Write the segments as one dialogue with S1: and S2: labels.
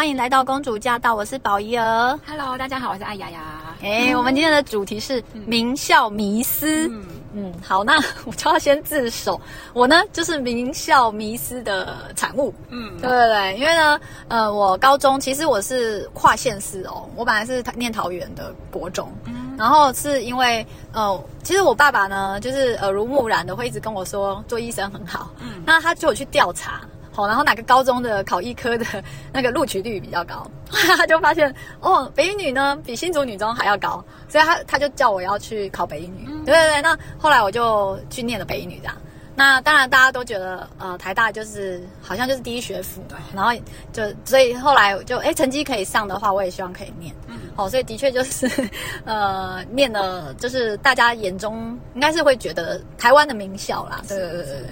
S1: 欢迎来到公主驾到，我是宝仪儿。
S2: Hello，大家好，我是艾雅雅。
S1: 哎、欸，我们今天的主题是名校迷思。嗯，嗯，好，那 我就要先自首，我呢就是名校迷思的产物。嗯，对对对，因为呢，呃，我高中其实我是跨县市哦，我本来是念桃园的国中。嗯。然后是因为呃，其实我爸爸呢，就是耳濡目染的，会一直跟我说做医生很好。嗯，那他就有去调查，好，然后哪个高中的考医科的那个录取率比较高，他就发现哦，北一女呢比新竹女中还要高，所以他他就叫我要去考北一女。嗯、对对对，那后来我就去念了北一女这样。那当然，大家都觉得呃，台大就是好像就是第一学府，对。然后就所以后来就哎，成绩可以上的话，我也希望可以念。嗯。好，所以的确就是 呃，念了就是大家眼中应该是会觉得台湾的名校啦。对对对对。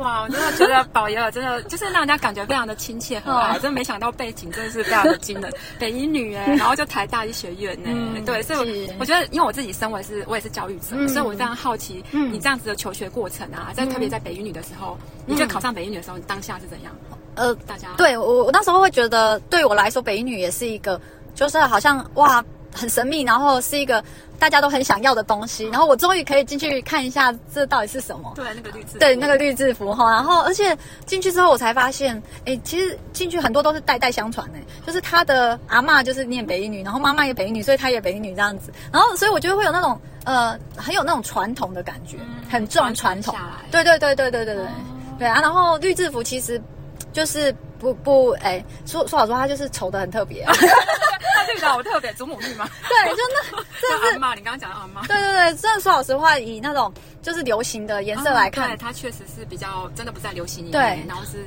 S2: 哇，我真的觉得宝仪儿真的就是让人家感觉非常的亲切和蔼，真的没想到背景真的是非常的惊人。北一女哎，然后就台大医学院哎，嗯、对，所以我，我觉得，因为我自己身为是，我也是教育者，嗯、所以我非常好奇，你这样子的求学过程啊，在特别在北一女的时候，你觉得考上北一女的时候，你当下是怎样？呃，大家
S1: 对我我那时候会觉得，对我来说，北一女也是一个，就是好像哇。很神秘，然后是一个大家都很想要的东西，然后我终于可以进去看一下这到底是什么。
S2: 对，那个绿字。
S1: 对，那个绿字符哈，然后而且进去之后我才发现，哎，其实进去很多都是代代相传的，就是他的阿妈就是念北一女，然后妈妈也北一女，所以他也北一女这样子，然后所以我觉得会有那种呃很有那种传统的感觉，很重传统。对对对对对对对对啊！然后绿制服其实就是。不不哎说说老实话，他就是丑的很特别。
S2: 绿的好特别，祖母绿吗？
S1: 对，就那这是
S2: 阿妈，你刚刚讲的阿妈。
S1: 对对对，真的说老实话，以那种就是流行的颜色来看，
S2: 它确实是比较真的不在流行里面，
S1: 对，
S2: 然后是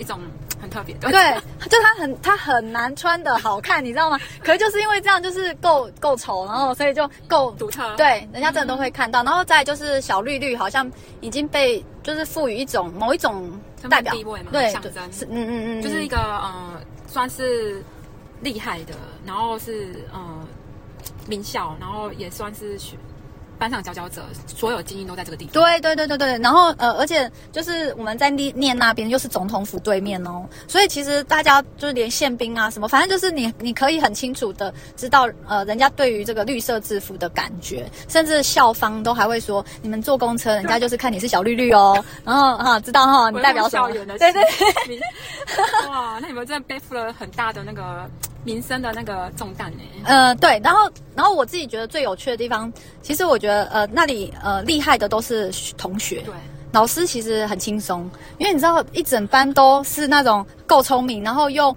S2: 一种很特别的。
S1: 对，就它很它很难穿的好看，你知道吗？可是就是因为这样，就是够够丑，然后所以就够
S2: 独特。
S1: 对，人家真的都会看到。然后再就是小绿绿，好像已经被就是赋予一种某一种代表
S2: 地位嘛，
S1: 对，
S2: 象征，
S1: 是嗯嗯嗯，
S2: 就是一个呃，算是。厉害的，然后是呃名校，然后也算是学。班上佼佼者，所有精英都在这个地方。
S1: 对对对对对，然后呃，而且就是我们在念念那边，又是总统府对面哦，所以其实大家就是连宪兵啊什么，反正就是你你可以很清楚的知道，呃，人家对于这个绿色制服的感觉，甚至校方都还会说，你们坐公车，人家就是看你是小绿绿哦，然后哈、知道哈、你代表什么？对对对，
S2: 哇，那你们真的背负了很大的那个。民生的那个重担呢？
S1: 呃，对，然后，然后我自己觉得最有趣的地方，其实我觉得，呃，那里呃厉害的都是同学，对，老师其实很轻松，因为你知道，一整班都是那种够聪明，然后又。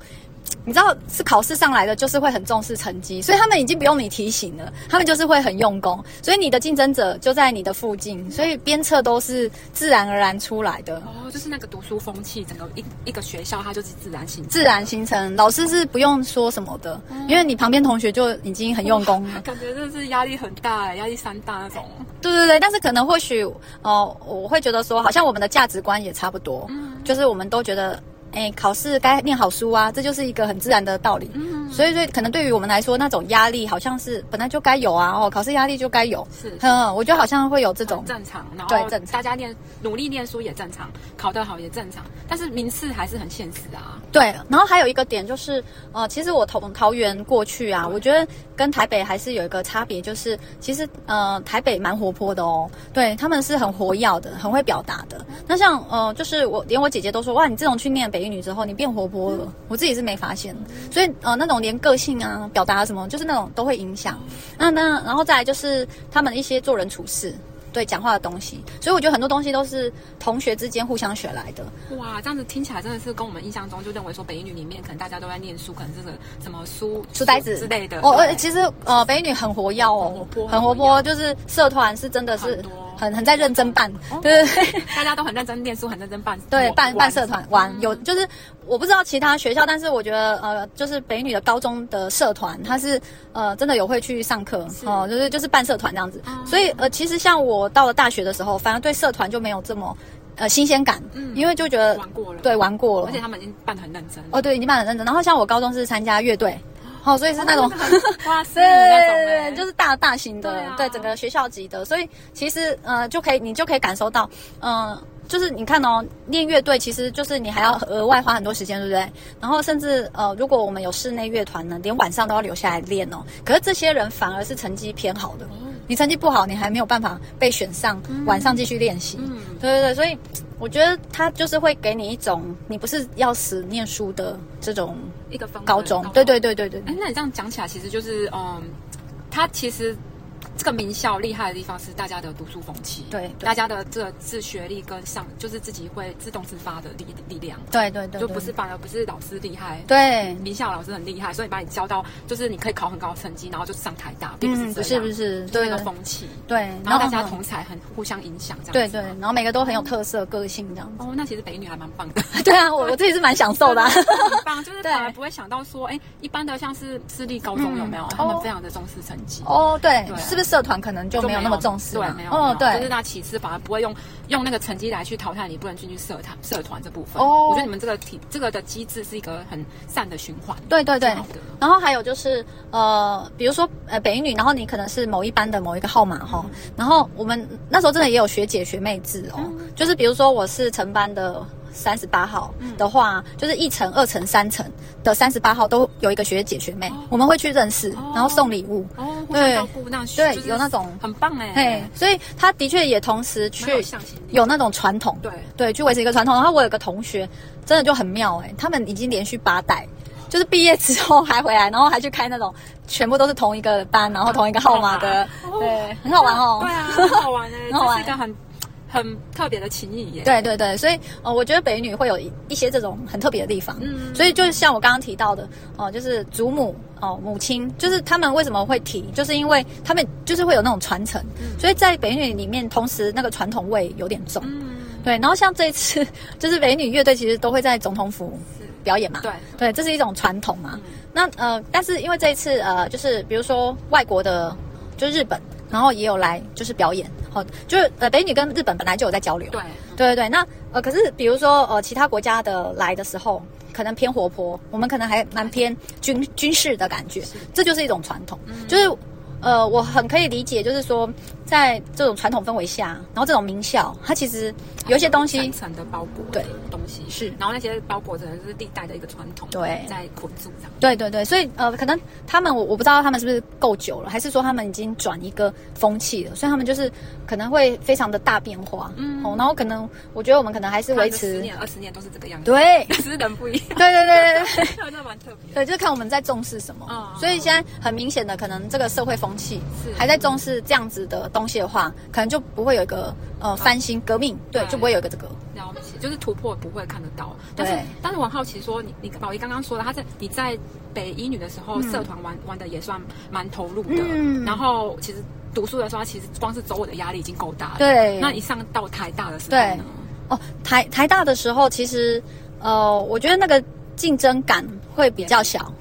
S1: 你知道是考试上来的，就是会很重视成绩，所以他们已经不用你提醒了，他们就是会很用功，所以你的竞争者就在你的附近，所以鞭策都是自然而然出来的。
S2: 哦，就是那个读书风气，整个一一个学校它就是自然形成，
S1: 自然形成，老师是不用说什么的，嗯、因为你旁边同学就已经很用功了，
S2: 感觉就是压力很大，压力山大那种。
S1: 对对对，但是可能或许哦、呃，我会觉得说，好像我们的价值观也差不多，嗯、就是我们都觉得。哎，考试该念好书啊，这就是一个很自然的道理。嗯，所以，所以可能对于我们来说，那种压力好像是本来就该有啊。哦，考试压力就该有。是，嗯，我觉得好像会有这种
S2: 正常，然后对，正常。大家念努力念书也正常，考得好也正常，但是名次还是很现实啊。
S1: 对，然后还有一个点就是，呃，其实我从桃园过去啊，我觉得跟台北还是有一个差别，就是其实呃台北蛮活泼的哦，对，他们是很活跃的，很会表达的。那像呃，就是我连我姐姐都说，哇，你自从去念北。女之后，你变活泼了，我自己是没发现，所以呃，那种连个性啊、表达什么，就是那种都会影响。那那然后再来就是他们一些做人处事。对，讲话的东西，所以我觉得很多东西都是同学之间互相学来的。
S2: 哇，这样子听起来真的是跟我们印象中就认为说北一女里面可能大家都在念书，可能这个什么书书呆子。之类的。
S1: 哦，呃其实呃，北一女很活跃哦，很活泼，很活泼，就是社团是真的是很很，很在认真办，哦、对对对，
S2: 大家都很认真念书，很认真办，
S1: 对，办办社团玩有就是。我不知道其他学校，但是我觉得呃，就是北女的高中的社团，它是呃真的有会去上课哦、呃，就是就是办社团这样子。嗯、所以呃，其实像我到了大学的时候，反而对社团就没有这么呃新鲜感，嗯，因为就觉得
S2: 玩过了，
S1: 对，玩过了，
S2: 而且他们已经办得很认真。
S1: 哦，对，已经办得很认真。然后像我高中是参加乐队。好，所以是那种，
S2: 哇塞，
S1: 对对对，就是大大型的，对整个学校级的，所以其实呃就可以你就可以感受到，嗯，就是你看哦，练乐队其实就是你还要额外花很多时间，对不对？然后甚至呃，如果我们有室内乐团呢，连晚上都要留下来练哦。可是这些人反而是成绩偏好的，你成绩不好，你还没有办法被选上，晚上继续练习。嗯，对对对，所以我觉得他就是会给你一种，你不是要死念书的这种
S2: 一个高
S1: 中。对对对对对。
S2: 哎，那你这样讲起来，其实就是嗯，他其实。这个名校厉害的地方是大家的读书风气，
S1: 对，对。
S2: 大家的这个自学力跟上，就是自己会自动自发的力力量，
S1: 对对对，
S2: 就不是反而不是老师厉害，
S1: 对，
S2: 名校老师很厉害，所以把你教到就是你可以考很高的成绩，然后就上台大，
S1: 并不是不是不是，对
S2: 那个风气，
S1: 对，
S2: 然后大家同才很互相影响，这样
S1: 对对，然后每个都很有特色个性这样。
S2: 哦，那其实北女还蛮棒的，
S1: 对啊，我我自己是蛮享受的，很
S2: 棒，就是 反而不会想到说，哎，一般的像是私立高中有没有，他们非常的重视成绩，
S1: 哦，对，是不是社团可能就。没有那么重视，
S2: 对，没有，哦，对，就是那其次反而不会用用那个成绩来去淘汰你，不能进去社团社团这部分。哦，我觉得你们这个体这个的机制是一个很善的循环。
S1: 对对对。然后还有就是呃，比如说呃北一女，然后你可能是某一班的某一个号码哈，然后我们那时候真的也有学姐学妹制哦，就是比如说我是成班的。三十八号的话，嗯、就是一层、二层、三层的三十八号都有一个学姐学妹，哦、我们会去认识，哦、然后送礼物。
S2: 哦，对，
S1: 对，有那种
S2: 很棒哎。
S1: 嘿，所以他的确也同时去有那种传统，
S2: 对
S1: 对，去维持一个传统。然后我有个同学真的就很妙哎，他们已经连续八代，就是毕业之后还回来，然后还去开那种全部都是同一个班，然后同一个号码的，哦、对，很好玩哦。
S2: 对啊，很好玩哎，很好玩，这是一个很。很特别的情谊耶！
S1: 对对对，所以呃，我觉得北女会有一些这种很特别的地方。嗯，所以就是像我刚刚提到的，哦、呃，就是祖母哦、呃，母亲，就是他们为什么会提，就是因为他们就是会有那种传承。嗯，所以在北女里面，同时那个传统味有点重。嗯，对。然后像这一次，就是北女乐队其实都会在总统府表演嘛。对对，这是一种传统嘛。嗯、那呃，但是因为这一次呃，就是比如说外国的，就是日本。然后也有来就是表演，好，就是呃北女跟日本本来就有在交流，
S2: 对
S1: 对对对。那呃可是比如说呃其他国家的来的时候，可能偏活泼，我们可能还蛮偏军军事的感觉，这就是一种传统，嗯、就是。呃，我很可以理解，就是说，在这种传统氛围下，然后这种名校，它其实有一些东西
S2: 层层的包裹，对。东西是，然后那些包裹着就是历代的一个传统，对，在捆住这样。
S1: 对对对，所以呃，可能他们我我不知道他们是不是够久了，还是说他们已经转一个风气了，所以他们就是可能会非常的大变化，嗯，哦，然后可能我觉得我们可能还是维持
S2: 十年二十年都是这个样子，
S1: 对，
S2: 只是人不一样，
S1: 对对对对对，
S2: 那蛮特别，
S1: 对，就是看我们在重视什么，嗯，所以现在很明显的，可能这个社会风。气是。还在重视这样子的东西的话，可能就不会有一个呃翻新革命，对，就不会有一个这个
S2: 了不起，就是突破不会看得到。但是，但是我好奇说，你你宝仪刚刚说的，他在你在北一女的时候，社团玩玩的也算蛮投入的。嗯，然后其实读书的时候，其实光是走我的压力已经够大了。对，那一上到台大的时候呢？哦，台台大的时候，其实呃，我觉得那个竞争感会比较小。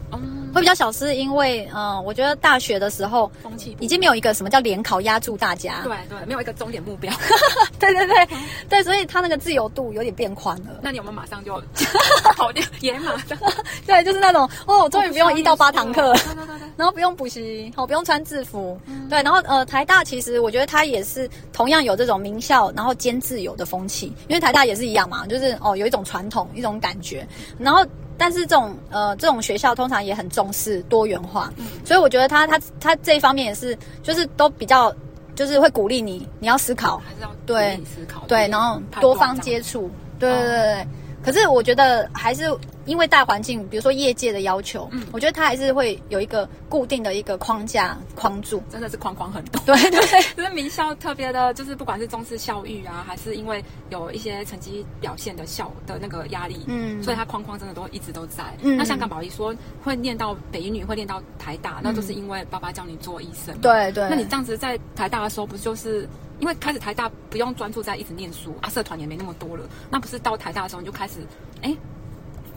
S2: 会比较小，是因为，嗯、呃，我觉得大学的时候，风气已经没有一个什么叫联考压住大家，对对，没有一个终点目标，对 对对，嗯、对，所以他那个自由度有点变宽了。那你有没有马上就 跑掉？野马？对，就是那种哦，终于不用一到八堂课，对对对，然后不用补习，好、哦，不用穿制服，嗯、对，然后呃，台大其实我觉得它也是同样有这种名校，然后兼自由的风气，因为台大也是一样嘛，就是哦，有一种传统，一种感觉，然后。但是这种呃，这种学校通常也很重视多元化，嗯，所以我觉得他他他这一方面也是，就是都比较，就是会鼓励你，你要思考，还是要对思考，对，然后多方接触，对对对对。可是我觉得还是因为大环境，比如说业界的要求，嗯，我觉得它还是会有一个固定的一个框架框住，真的是框框很多。对对，就是名校特别的，就是不管是重视校誉啊，还是因为有一些成绩表现的校的那个压力，嗯，所以它框框真的都一直都在。嗯，那像港宝仪说会念到北一女，会念到台大，那就是因为爸爸叫你做医生。对对，那你这样子在台大的时候，不就是？因为开始台大不用专注在一直念书啊，社团也没那么多了，那不是到台大的时候你就开始，哎，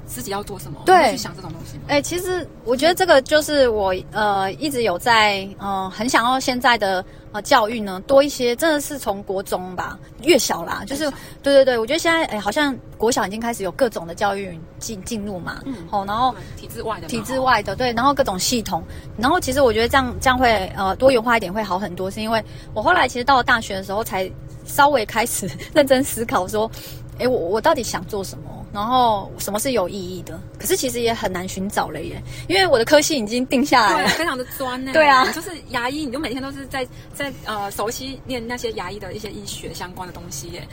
S2: 自己要做什么？对，去想这种东西。哎，其实我觉得这个就是我呃一直有在呃很想要现在的。呃，教育呢多一些，真的是从国中吧，越小啦，就是对对对，我觉得现在哎，好像国小已经开始有各种的教育进进入嘛，嗯，好，然后体制外的，体制外的，对，然后各种系统，然后其实我觉得这样这样会呃多元化一点会好很多，是因为我后来其实到了大学的时候才
S1: 稍微开始 认真思考说，哎，我我到底想做什么？然后什么是有意义的？可是其实也很难寻找了耶，因为我的科系已经定下来了，
S2: 非常的专呢。
S1: 对啊，
S2: 就是牙医，你就每天都是在在呃熟悉念那些牙医的一些医学相关的东西耶。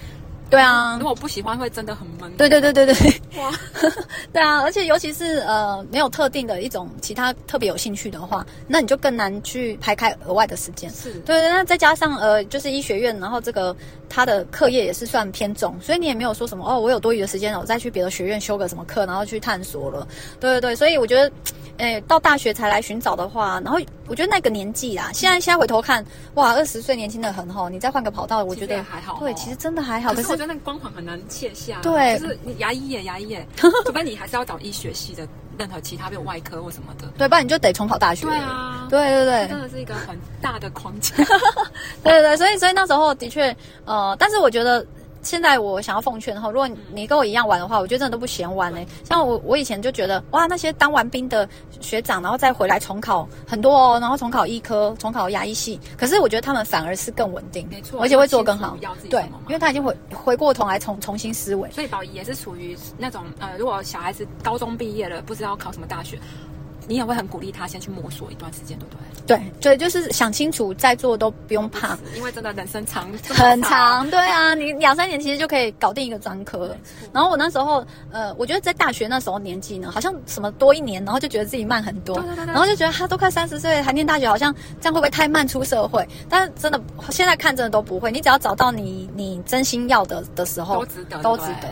S1: 对啊，
S2: 如果不喜欢，会真的很闷。
S1: 对对对对对，哇，对啊，而且尤其是呃没有特定的一种其他特别有兴趣的话，那你就更难去排开额外的时间。
S2: 是，
S1: 对对，那再加上呃就是医学院，然后这个他的课业也是算偏重，所以你也没有说什么哦，我有多余的时间，我再去别的学院修个什么课，然后去探索了。对对对，所以我觉得。哎，到大学才来寻找的话，然后我觉得那个年纪啦，现在现在回头看，哇，二十岁年轻的很吼，你再换个跑道，我觉得
S2: 还好。
S1: 对，其实真的还好。
S2: 可是我觉得那个光环很难卸下。
S1: 对，
S2: 就是你牙医耶，牙医耶，除非你还是要找医学系的，任何其他比如外科或什么的。
S1: 对，不然你就得重考大学。
S2: 对啊，
S1: 对对对，
S2: 真的是一个很大的框架。
S1: 对对对，所以所以那时候的确，呃，但是我觉得。现在我想要奉劝哈，如果你跟我一样玩的话，我觉得真的都不嫌玩嘞。像我，我以前就觉得哇，那些当完兵的学长，然后再回来重考很多哦，然后重考医科、重考牙医系，可是我觉得他们反而是更稳定，
S2: 没错，
S1: 而且会做更好。对，因为他已经回回过头来重重新思维。
S2: 所以宝仪也是属于那种呃，如果小孩子高中毕业了，不知道考什么大学。你也会很鼓励他先去摸索一段时间，对不对？
S1: 对对，就是想清楚再做都不用怕，
S2: 因为真的人生长
S1: 很长。对啊，你两三年其实就可以搞定一个专科。然后我那时候，呃，我觉得在大学那时候年纪呢，好像什么多一年，然后就觉得自己慢很多。对对对对。然后就觉得他都快三十岁还念大学，好像这样会不会太慢出社会？但是真的现在看真的都不会，你只要找到你你真心要的的时候，
S2: 都值得，
S1: 都值得。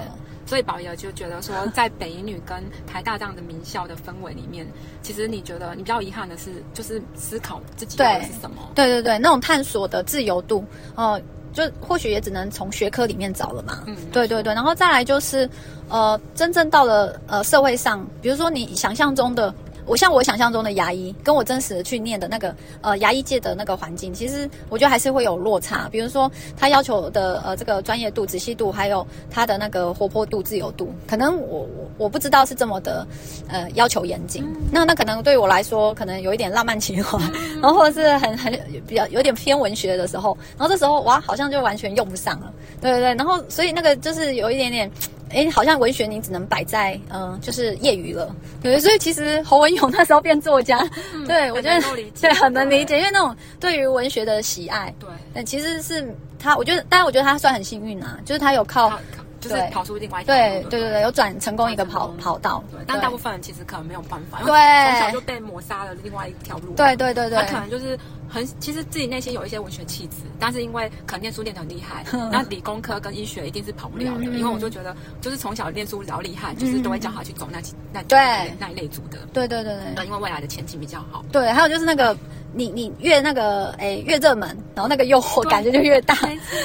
S2: 所以宝仪就觉得说，在北一女跟台大这样的名校的氛围里面，其实你觉得你比较遗憾的是，就是思考自己要的是什么？
S1: 对对对，那种探索的自由度，哦、呃，就或许也只能从学科里面找了嘛。嗯，对对对，然后再来就是，呃，真正到了呃社会上，比如说你想象中的。我像我想象中的牙医，跟我真实的去念的那个呃牙医界的那个环境，其实我觉得还是会有落差。比如说他要求的呃这个专业度、仔细度，还有他的那个活泼度、自由度，可能我我我不知道是这么的呃要求严谨。嗯、那那可能对我来说，可能有一点浪漫情怀，然后或者是很很比较有点偏文学的时候，然后这时候哇，好像就完全用不上了。对对对，然后所以那个就是有一点点。哎，好像文学你只能摆在嗯、呃，就是业余了，对，所以其实侯文勇 那时候变作家，嗯、对我觉得 对很能理解，因为那种对于文学的喜爱，对，但其实是他，我觉得，当然我觉得他算很幸运啊，就是他有靠。
S2: 就是跑出另外一条
S1: 对对对对，有转成功一个跑跑道，对
S2: 但大部分人其实可能没有办法，因为，从小就被抹杀了另外一条路。
S1: 对对对对，
S2: 他可能就是很其实自己内心有一些文学气质，但是因为可能念书念得很厉害，那理工科跟医学一定是跑不了的。因为我就觉得，就是从小念书比较厉害，就是都会叫他去走那那对那一类组的。对对对对，因为未来的前景比较好。
S1: 对，还有就是那个。你你越那个诶越热门，然后那个诱惑感觉就越大，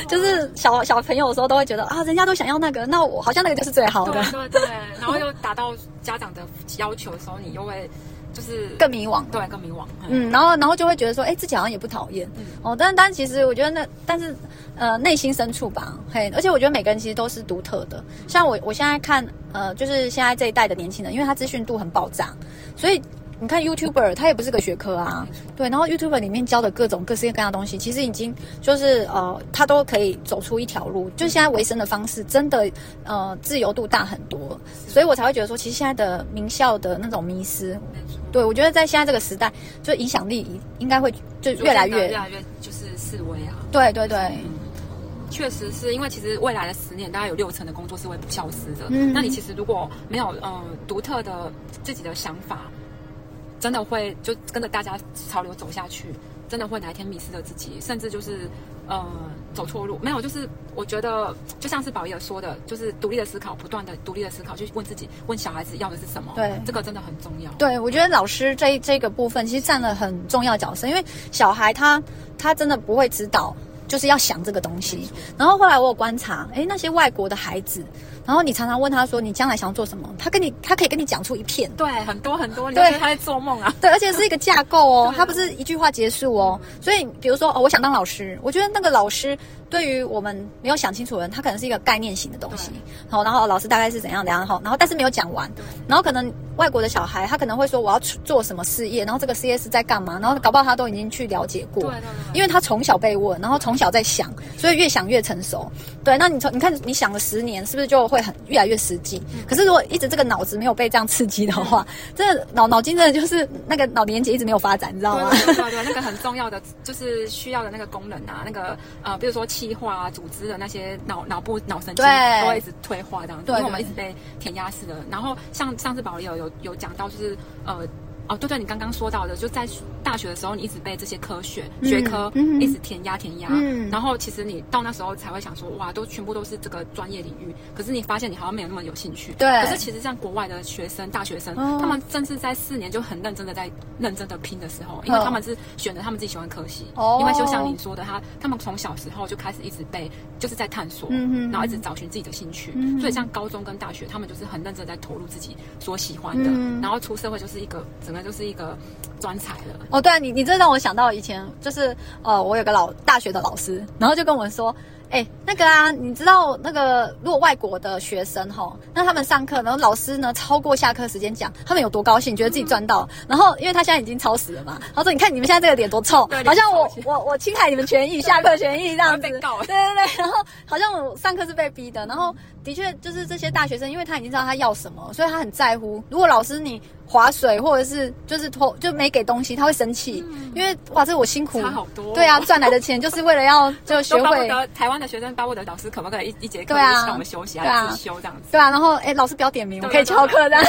S1: 就是小小朋友的时候都会觉得啊，人家都想要那个，那我好像那个就是最好的。
S2: 对对，然后又达到家长的要求的时候，你又会就是
S1: 更迷惘，
S2: 对，更迷惘。
S1: 嗯，然后然后就会觉得说，哎，自己好像也不讨厌，嗯、哦，但但其实我觉得那但是呃内心深处吧，嘿，而且我觉得每个人其实都是独特的。像我我现在看呃，就是现在这一代的年轻人，因为他资讯度很爆炸，所以。你看 YouTuber，他也不是个学科啊，对。然后 YouTuber 里面教的各种各式各样的东西，其实已经就是呃，他都可以走出一条路。就现在维生的方式，真的呃自由度大很多，所以我才会觉得说，其实现在的名校的那种迷失，对，我觉得在现在这个时代，就影响力应该会就越来越
S2: 越来越就是示威啊。
S1: 对对对，
S2: 确实是因为其实未来的十年，大概有六成的工作是会不消失的。嗯，那你其实如果没有呃独特的自己的想法。真的会就跟着大家潮流走下去，真的会哪一天迷失了自己，甚至就是呃走错路。没有，就是我觉得就像是宝仪说的，就是独立的思考，不断的独立的思考，去问自己，问小孩子要的是什么。对，这个真的很重要。
S1: 对，我觉得老师这这个部分其实占了很重要的角色，因为小孩他他真的不会知道，就是要想这个东西。然后后来我有观察，诶，那些外国的孩子。然后你常常问他说你将来想要做什么，他跟你他可以跟你讲出一片，
S2: 对，很多很多，你觉得他在做梦啊？
S1: 对，而且是一个架构哦，他不是一句话结束哦。所以比如说哦，我想当老师，我觉得那个老师对于我们没有想清楚的人，他可能是一个概念型的东西。好，然后老师大概是怎样怎样好，然后但是没有讲完，然后可能外国的小孩他可能会说我要做什么事业，然后这个事业是在干嘛，然后搞不好他都已经去了解过，对对对，因为他从小被问，然后从小在想，所以越想越成熟。对，那你从你看你想了十年，是不是就会很越来越实际？可是如果一直这个脑子没有被这样刺激的话，真的脑脑筋真的就是那个脑连接一直没有发展，你知道吗？
S2: 对对对，那个很重要的就是需要的那个功能啊，那个呃，比如说气化啊、组织的那些脑脑部脑神经都会一直退化这样子，因为我们一直被填鸭式的。然后像上次保利有有有有讲到，就是呃。哦，对对，你刚刚说到的，就在大学的时候，你一直被这些科学、嗯、学科一直填鸭填鸭，嗯、然后其实你到那时候才会想说，哇，都全部都是这个专业领域，可是你发现你好像没有那么有兴趣。
S1: 对。
S2: 可是其实像国外的学生、大学生，哦、他们正是在四年就很认真的在认真的拼的时候，因为他们是选择他们自己喜欢科系。哦。因为就像你说的，他他们从小时候就开始一直被就是在探索，嗯，然后一直找寻自己的兴趣，嗯、所以像高中跟大学，他们就是很认真在投入自己所喜欢的，嗯、然后出社会就是一个整个就是一个。专才了
S1: 哦，对啊，你你这让我想到以前就是呃，我有个老大学的老师，然后就跟我们说。哎，那个啊，你知道那个如果外国的学生哈，那他们上课，然后老师呢超过下课时间讲，他们有多高兴，觉得自己赚到。然后因为他现在已经超时了嘛，他说：“你看你们现在这个脸多臭，好像我我我侵害你们权益，下课权益这样子。”对对对，然后好像我上课是被逼的。然后的确就是这些大学生，因为他已经知道他要什么，所以他很在乎。如果老师你划水或者是就是拖就没给东西，他会生气，因为哇，这是我辛苦，
S2: 差好多。
S1: 对啊，赚来的钱就是为了要就学会
S2: 台湾的学生巴不得老师可不可以一一节课就让我们休息，还是休这样子？
S1: 对啊，然后哎，老师不要点名，我可以翘课这样。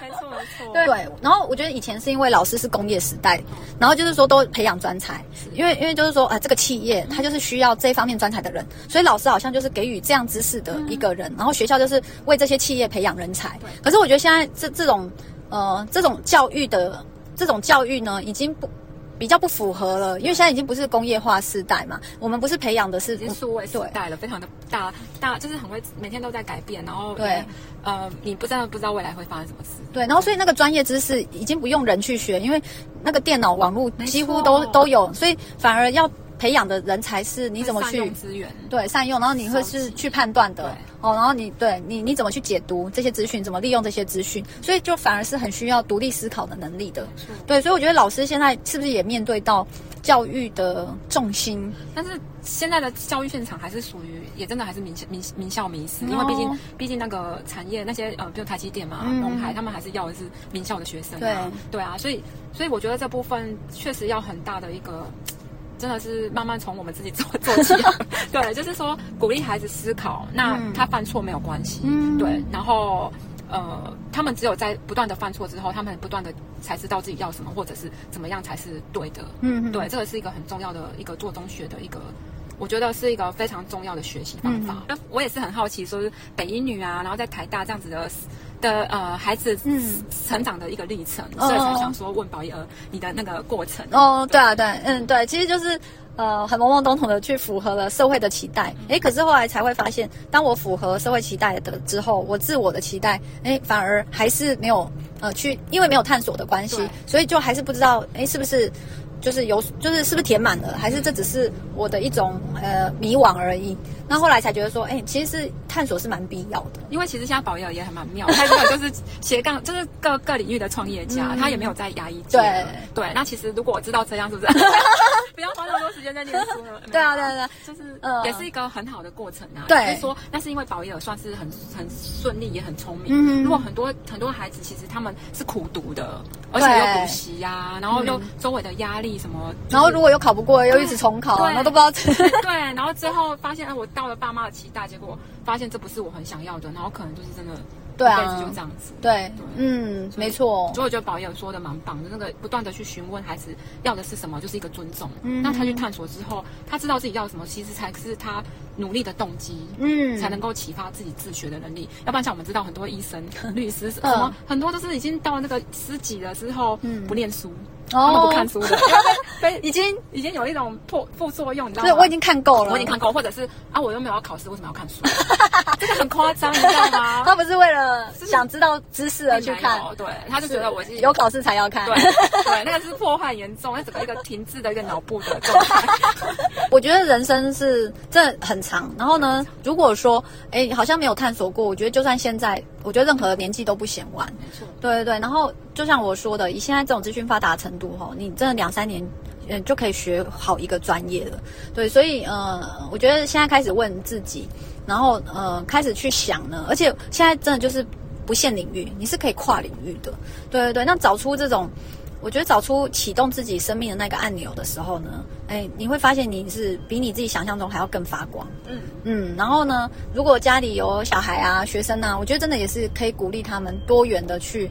S2: 没错没错。
S1: 对，然后我觉得以前是因为老师是工业时代，然后就是说都培养专才，因为因为就是说啊，这个企业它就是需要这一方面专才的人，所以老师好像就是给予这样知识的一个人，然后学校就是为这些企业培养人才。可是我觉得现在这这种呃这种教育的这种教育呢，已经不。比较不符合了，因为现在已经不是工业化时代嘛，我们不是培养的是，
S2: 已经数位时代了，非常的大大，就是很会每天都在改变，然后
S1: 对，
S2: 呃，你不真的不知道未来会发生什么事，
S1: 对，然后所以那个专业知识已经不用人去学，因为那个电脑网络几乎都都有，所以反而要。培养的人才是你怎么去
S2: 资源，
S1: 对，善用，然后你会是去判断的哦，然后你对你你怎么去解读这些资讯，怎么利用这些资讯，所以就反而是很需要独立思考的能力的。对，所以我觉得老师现在是不是也面对到教育的重心？
S2: 但是现在的教育现场还是属于也真的还是名名名校迷思，因为毕竟毕竟那个产业那些呃，比如台积电嘛、龙海、嗯，他们还是要的是名校的学生、啊。对对啊，所以所以我觉得这部分确实要很大的一个。真的是慢慢从我们自己做做起，对，就是说鼓励孩子思考，那他犯错没有关系，嗯、对，然后呃，他们只有在不断的犯错之后，他们不断的才知道自己要什么，或者是怎么样才是对的，嗯，对，这个是一个很重要的一个做中学的一个，我觉得是一个非常重要的学习方法。那、嗯、我也是很好奇，说是北英女啊，然后在台大这样子的。的呃，孩子嗯成长的一个历程，嗯、所以才想说问宝仪儿你的那个过程
S1: 哦，对啊，对，嗯，对，其实就是呃很懵懵懂懂的去符合了社会的期待，哎，可是后来才会发现，当我符合社会期待的之后，我自我的期待，哎，反而还是没有呃去，因为没有探索的关系，所以就还是不知道，哎，是不是就是有，就是是不是填满了，还是这只是我的一种呃迷惘而已。那后来才觉得说，哎、欸，其实是探索是蛮必要的，
S2: 因为其实现在宝仪儿也很蛮妙，他这个就是斜杠，就是各各领域的创业家，嗯、他也没有在压抑。
S1: 对
S2: 对，那其实如果我知道这样，是不是 不要花那么多时间在念书了？
S1: 对啊，对对，
S2: 就是呃，也是一个很好的过程啊。
S1: 对，
S2: 就是说那是因为宝仪儿算是很很顺利，也很聪明。嗯，如果很多很多孩子其实他们是苦读的，而且又补习呀，然后又周围的压力什么，
S1: 然后如果又考不过，又一直重考，然后都不知道。
S2: 对，然后最后发现，哎，我。到了爸妈的期待，结果发现这不是我很想要的，然后可能就是真的，对啊，一辈子就这样子。
S1: 对，对嗯，没错。
S2: 所以我觉得宝仪儿说的蛮棒的，那个不断的去询问孩子要的是什么，就是一个尊重。嗯，那他去探索之后，他知道自己要什么，其实才是他努力的动机。嗯，才能够启发自己自学的能力。要不然像我们知道很多医生、律师什么，很多都是已经到了那个师级了之后，嗯，不念书。他们不看书的，
S1: 已经
S2: 已经有一种破副作用，你知道吗？
S1: 对，我已经看够了，
S2: 我已经看够，或者是啊，我又没有要考试，为什么要看书？这个很夸张，你知道吗？
S1: 他不是为了想知道知识而去看，
S2: 对，他就觉得我是。
S1: 有考试才要看，
S2: 对对，那个是破坏严重，那整个一个停滞的一个脑部的状态。
S1: 我觉得人生是真的很长，然后呢，如果说哎，好像没有探索过，我觉得就算现在，我觉得任何年纪都不嫌晚，没错，对对对，然后。就像我说的，以现在这种资讯发达程度，哈，你真的两三年，嗯，就可以学好一个专业了。对，所以，呃，我觉得现在开始问自己，然后，呃，开始去想呢，而且现在真的就是不限领域，你是可以跨领域的。对对对，那找出这种，我觉得找出启动自己生命的那个按钮的时候呢，哎，你会发现你是比你自己想象中还要更发光。嗯嗯，然后呢，如果家里有小孩啊、学生啊，我觉得真的也是可以鼓励他们多元的去。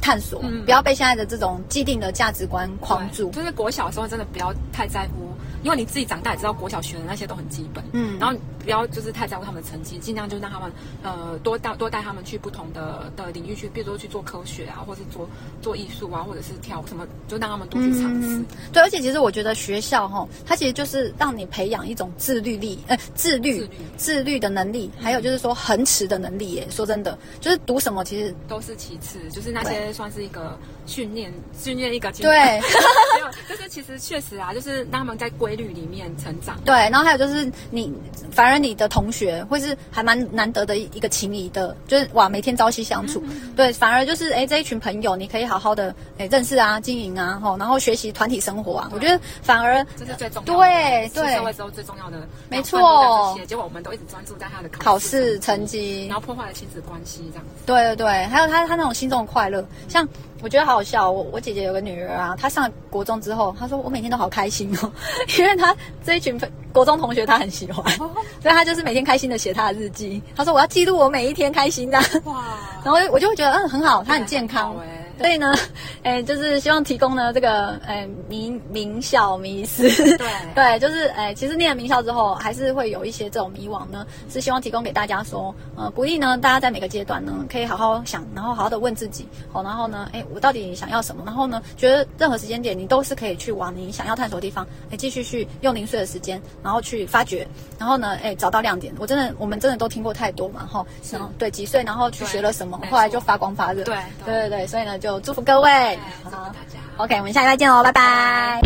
S1: 探索，嗯、不要被现在的这种既定的价值观框住。
S2: 就是国小的时候，真的不要太在乎，因为你自己长大也知道，国小学的那些都很基本。嗯，然后不要就是太在乎他们的成绩，尽量就让他们呃多带多带他们去不同的的领域去，比如说去做科学啊，或者是做做艺术啊，或者是跳什么，就让他们多去尝试。嗯、
S1: 对，而且其实我觉得学校哈，它其实就是让你培养一种自律力，呃，自律、自律、自律的能力，还有就是说恒持的能力。耶，说真的，就是读什么其实
S2: 都是其次，就是那些。算是一个训练，训练一个
S1: 对，
S2: 没有，就是其实确实啊，就是让他们在规律里面成长。
S1: 对，然后还有就是你，反而你的同学会是还蛮难得的一个情谊的，就是哇，每天朝夕相处。嗯、对，反而就是哎，这一群朋友你可以好好的哎认识啊，经营啊，吼，然后学习团体生活啊。我觉得反而
S2: 这是最重要的，
S1: 对对，
S2: 社会之后最重要的，
S1: 没错。
S2: 结果我们都一直专注在他的
S1: 考试成绩，
S2: 然后破坏了亲子关系，这样子。
S1: 对对对，还有他他那种心中的快乐，像。我觉得好好笑，我我姐姐有个女儿啊，她上国中之后，她说我每天都好开心哦，因为她这一群国中同学她很喜欢，所以她就是每天开心的写她的日记。她说我要记录我每一天开心的，哇，然后我就会觉得嗯很好，她很健康。所以呢，哎，就是希望提供呢这个，哎，名名校迷思，对。对，就是哎，其实念了名校之后，还是会有一些这种迷惘呢，是希望提供给大家说，呃，鼓励呢大家在每个阶段呢，可以好好想，然后好好的问自己，好，然后呢，哎，我到底想要什么？然后呢，觉得任何时间点你都是可以去往你想要探索的地方，哎，继续去用零碎的时间，然后去发掘，然后呢，哎，找到亮点。我真的，我们真的都听过太多嘛，哈，然后对几岁，然后去学了什么，后来就发光发热，对。对对对，所以呢，就祝福各位。好，OK，我们下期再见哦，拜拜。